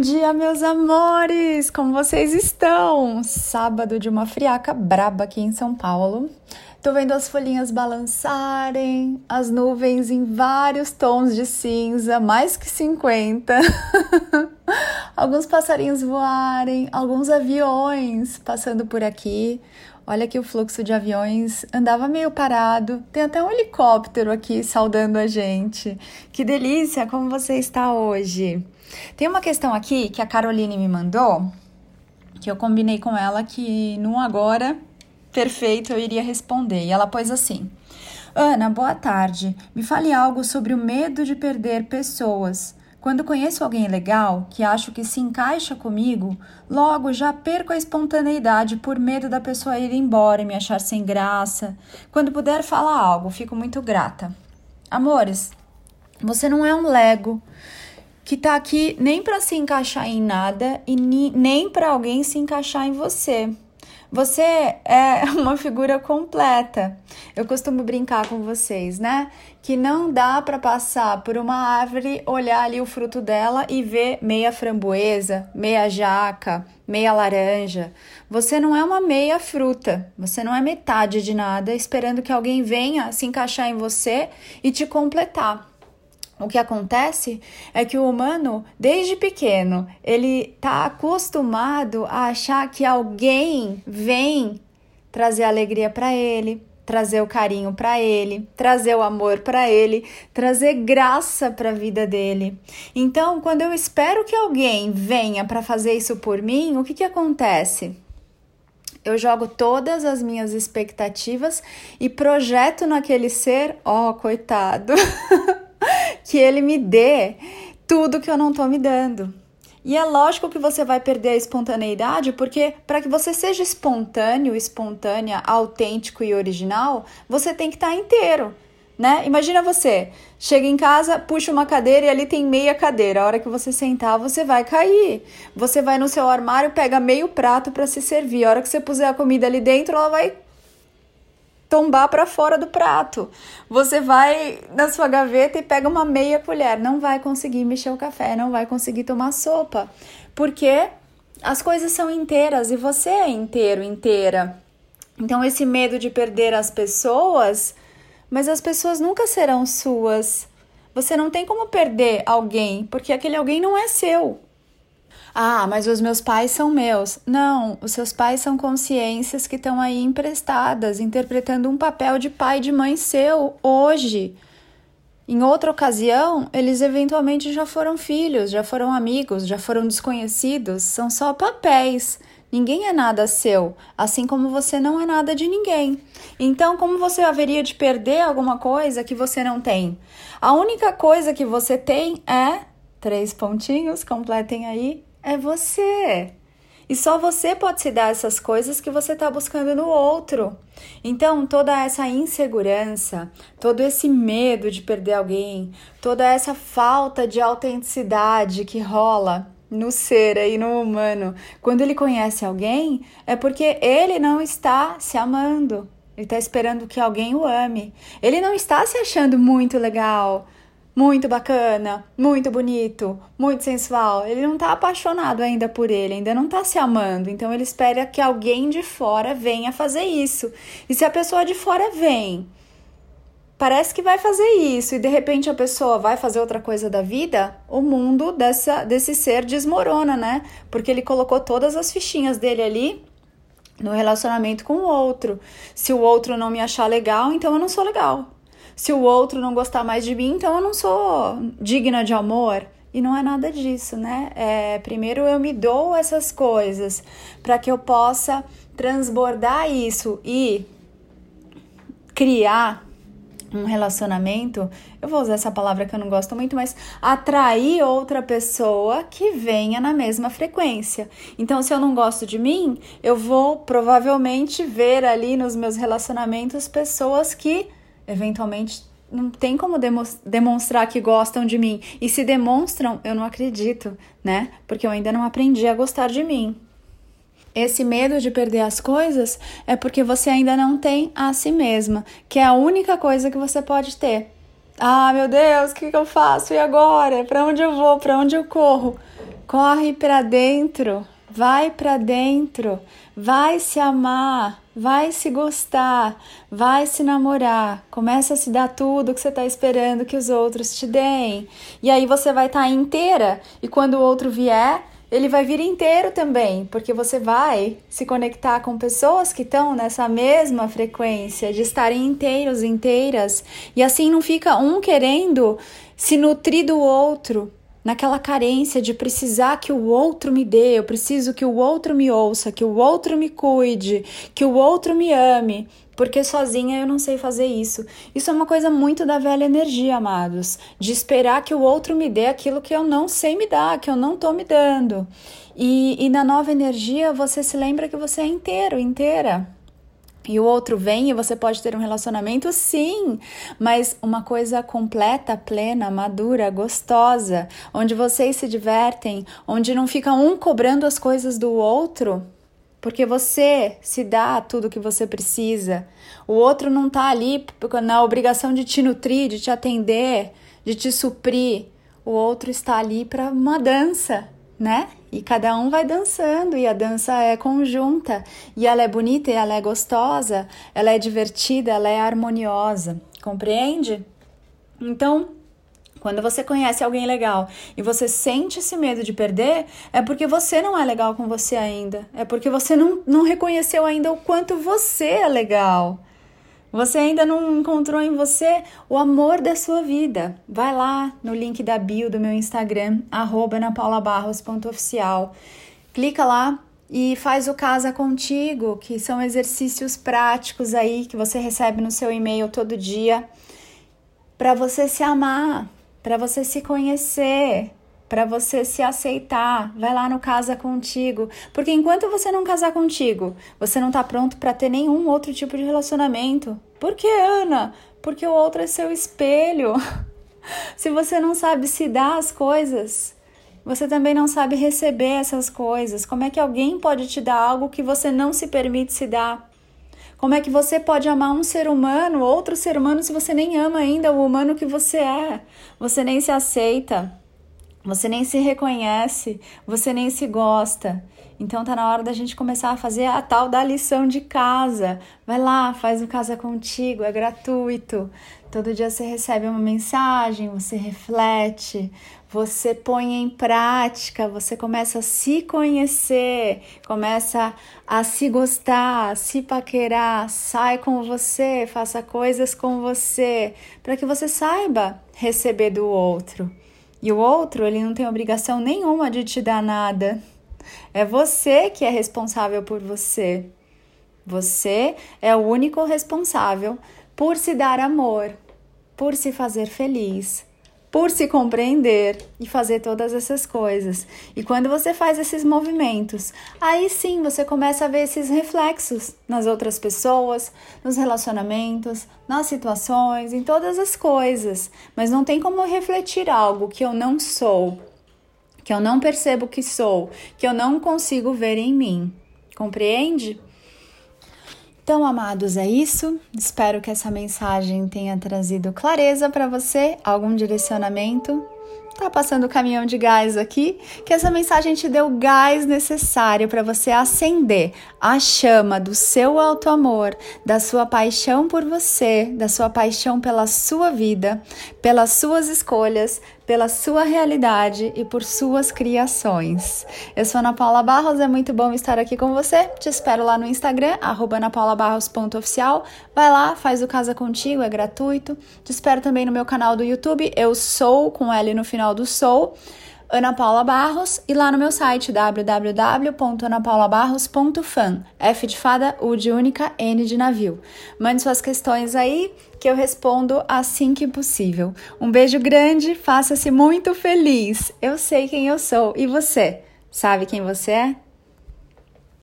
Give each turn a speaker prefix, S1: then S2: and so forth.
S1: Bom dia, meus amores! Como vocês estão? Sábado de uma friaca braba aqui em São Paulo. Tô vendo as folhinhas balançarem, as nuvens em vários tons de cinza, mais que 50. alguns passarinhos voarem, alguns aviões passando por aqui. Olha que o fluxo de aviões andava meio parado. Tem até um helicóptero aqui saudando a gente. Que delícia! Como você está hoje? Tem uma questão aqui que a Caroline me mandou, que eu combinei com ela que no agora perfeito eu iria responder. E ela pôs assim: Ana, boa tarde. Me fale algo sobre o medo de perder pessoas. Quando conheço alguém legal, que acho que se encaixa comigo, logo já perco a espontaneidade por medo da pessoa ir embora e me achar sem graça. Quando puder falar algo, fico muito grata. Amores, você não é um Lego que tá aqui nem para se encaixar em nada e nem para alguém se encaixar em você. Você é uma figura completa. Eu costumo brincar com vocês, né? Que não dá para passar por uma árvore, olhar ali o fruto dela e ver meia framboesa, meia jaca, meia laranja. Você não é uma meia fruta. Você não é metade de nada esperando que alguém venha se encaixar em você e te completar. O que acontece é que o humano, desde pequeno, ele está acostumado a achar que alguém vem trazer alegria para ele, trazer o carinho para ele, trazer o amor para ele, trazer graça para a vida dele. Então, quando eu espero que alguém venha para fazer isso por mim, o que, que acontece? Eu jogo todas as minhas expectativas e projeto naquele ser, ó, oh, coitado. que ele me dê tudo que eu não tô me dando. E é lógico que você vai perder a espontaneidade, porque para que você seja espontâneo, espontânea, autêntico e original, você tem que estar tá inteiro, né? Imagina você, chega em casa, puxa uma cadeira e ali tem meia cadeira. A hora que você sentar, você vai cair. Você vai no seu armário, pega meio prato para se servir. A hora que você puser a comida ali dentro, ela vai tombar para fora do prato. Você vai na sua gaveta e pega uma meia colher, não vai conseguir mexer o café, não vai conseguir tomar sopa, porque as coisas são inteiras e você é inteiro, inteira. Então esse medo de perder as pessoas, mas as pessoas nunca serão suas. Você não tem como perder alguém, porque aquele alguém não é seu. Ah, mas os meus pais são meus. Não, os seus pais são consciências que estão aí emprestadas, interpretando um papel de pai e de mãe seu hoje. Em outra ocasião, eles eventualmente já foram filhos, já foram amigos, já foram desconhecidos, são só papéis. Ninguém é nada seu, assim como você não é nada de ninguém. Então, como você haveria de perder alguma coisa que você não tem? A única coisa que você tem é três pontinhos, completem aí, é você. E só você pode se dar essas coisas que você está buscando no outro. Então, toda essa insegurança, todo esse medo de perder alguém, toda essa falta de autenticidade que rola no ser aí, no humano, quando ele conhece alguém, é porque ele não está se amando. Ele está esperando que alguém o ame. Ele não está se achando muito legal muito bacana, muito bonito, muito sensual. Ele não tá apaixonado ainda por ele, ainda não tá se amando. Então ele espera que alguém de fora venha fazer isso. E se a pessoa de fora vem, parece que vai fazer isso e de repente a pessoa vai fazer outra coisa da vida, o mundo dessa desse ser desmorona, né? Porque ele colocou todas as fichinhas dele ali no relacionamento com o outro. Se o outro não me achar legal, então eu não sou legal se o outro não gostar mais de mim, então eu não sou digna de amor. E não é nada disso, né? É, primeiro eu me dou essas coisas para que eu possa transbordar isso e criar um relacionamento, eu vou usar essa palavra que eu não gosto muito, mas atrair outra pessoa que venha na mesma frequência. Então, se eu não gosto de mim, eu vou provavelmente ver ali nos meus relacionamentos pessoas que eventualmente não tem como demonstrar que gostam de mim. E se demonstram, eu não acredito, né? Porque eu ainda não aprendi a gostar de mim. Esse medo de perder as coisas é porque você ainda não tem a si mesma, que é a única coisa que você pode ter. Ah, meu Deus, o que, que eu faço? E agora? Para onde eu vou? Para onde eu corro? Corre para dentro, vai para dentro, vai se amar, vai se gostar, vai se namorar, começa a se dar tudo que você está esperando que os outros te deem. E aí você vai estar tá inteira, e quando o outro vier, ele vai vir inteiro também, porque você vai se conectar com pessoas que estão nessa mesma frequência de estarem inteiros, inteiras, e assim não fica um querendo se nutrir do outro, naquela carência de precisar que o outro me dê, eu preciso que o outro me ouça, que o outro me cuide, que o outro me ame, porque sozinha eu não sei fazer isso. Isso é uma coisa muito da velha energia, amados, de esperar que o outro me dê aquilo que eu não sei me dar, que eu não tô me dando. E, e na nova energia você se lembra que você é inteiro, inteira e o outro vem e você pode ter um relacionamento, sim, mas uma coisa completa, plena, madura, gostosa, onde vocês se divertem, onde não fica um cobrando as coisas do outro, porque você se dá tudo o que você precisa. O outro não tá ali na obrigação de te nutrir, de te atender, de te suprir. O outro está ali para uma dança, né? E cada um vai dançando e a dança é conjunta e ela é bonita e ela é gostosa, ela é divertida, ela é harmoniosa, compreende? Então, quando você conhece alguém legal e você sente esse medo de perder, é porque você não é legal com você ainda. É porque você não, não reconheceu ainda o quanto você é legal. Você ainda não encontrou em você o amor da sua vida? Vai lá no link da bio do meu Instagram, anapaulabarros.oficial. Clica lá e faz o Casa Contigo, que são exercícios práticos aí que você recebe no seu e-mail todo dia para você se amar, para você se conhecer, para você se aceitar. Vai lá no Casa Contigo, porque enquanto você não casar contigo, você não está pronto para ter nenhum outro tipo de relacionamento. Por que, Ana? Porque o outro é seu espelho. se você não sabe se dar as coisas, você também não sabe receber essas coisas. Como é que alguém pode te dar algo que você não se permite se dar? Como é que você pode amar um ser humano, outro ser humano, se você nem ama ainda o humano que você é? Você nem se aceita. Você nem se reconhece, você nem se gosta. Então tá na hora da gente começar a fazer a tal da lição de casa. Vai lá, faz o casa contigo, é gratuito. Todo dia você recebe uma mensagem, você reflete, você põe em prática, você começa a se conhecer, começa a se gostar, a se paquerar, sai com você, faça coisas com você, para que você saiba receber do outro. E o outro, ele não tem obrigação nenhuma de te dar nada. É você que é responsável por você. Você é o único responsável por se dar amor, por se fazer feliz, por se compreender e fazer todas essas coisas. E quando você faz esses movimentos, aí sim você começa a ver esses reflexos nas outras pessoas, nos relacionamentos, nas situações, em todas as coisas. Mas não tem como refletir algo que eu não sou, que eu não percebo que sou, que eu não consigo ver em mim. Compreende? Então, amados, é isso. Espero que essa mensagem tenha trazido clareza para você, algum direcionamento. Tá passando o caminhão de gás aqui, que essa mensagem te deu o gás necessário para você acender a chama do seu alto amor, da sua paixão por você, da sua paixão pela sua vida, pelas suas escolhas, pela sua realidade e por suas criações. Eu sou Ana Paula Barros, é muito bom estar aqui com você. Te espero lá no Instagram, anapaulabarros.oficial. Vai lá, faz o Casa Contigo, é gratuito. Te espero também no meu canal do YouTube, Eu Sou, com L no final do Sou. Ana Paula Barros e lá no meu site www.anapaulabarros.fan. F de fada, U de única, N de navio. Mande suas questões aí que eu respondo assim que possível. Um beijo grande, faça-se muito feliz. Eu sei quem eu sou e você, sabe quem você é?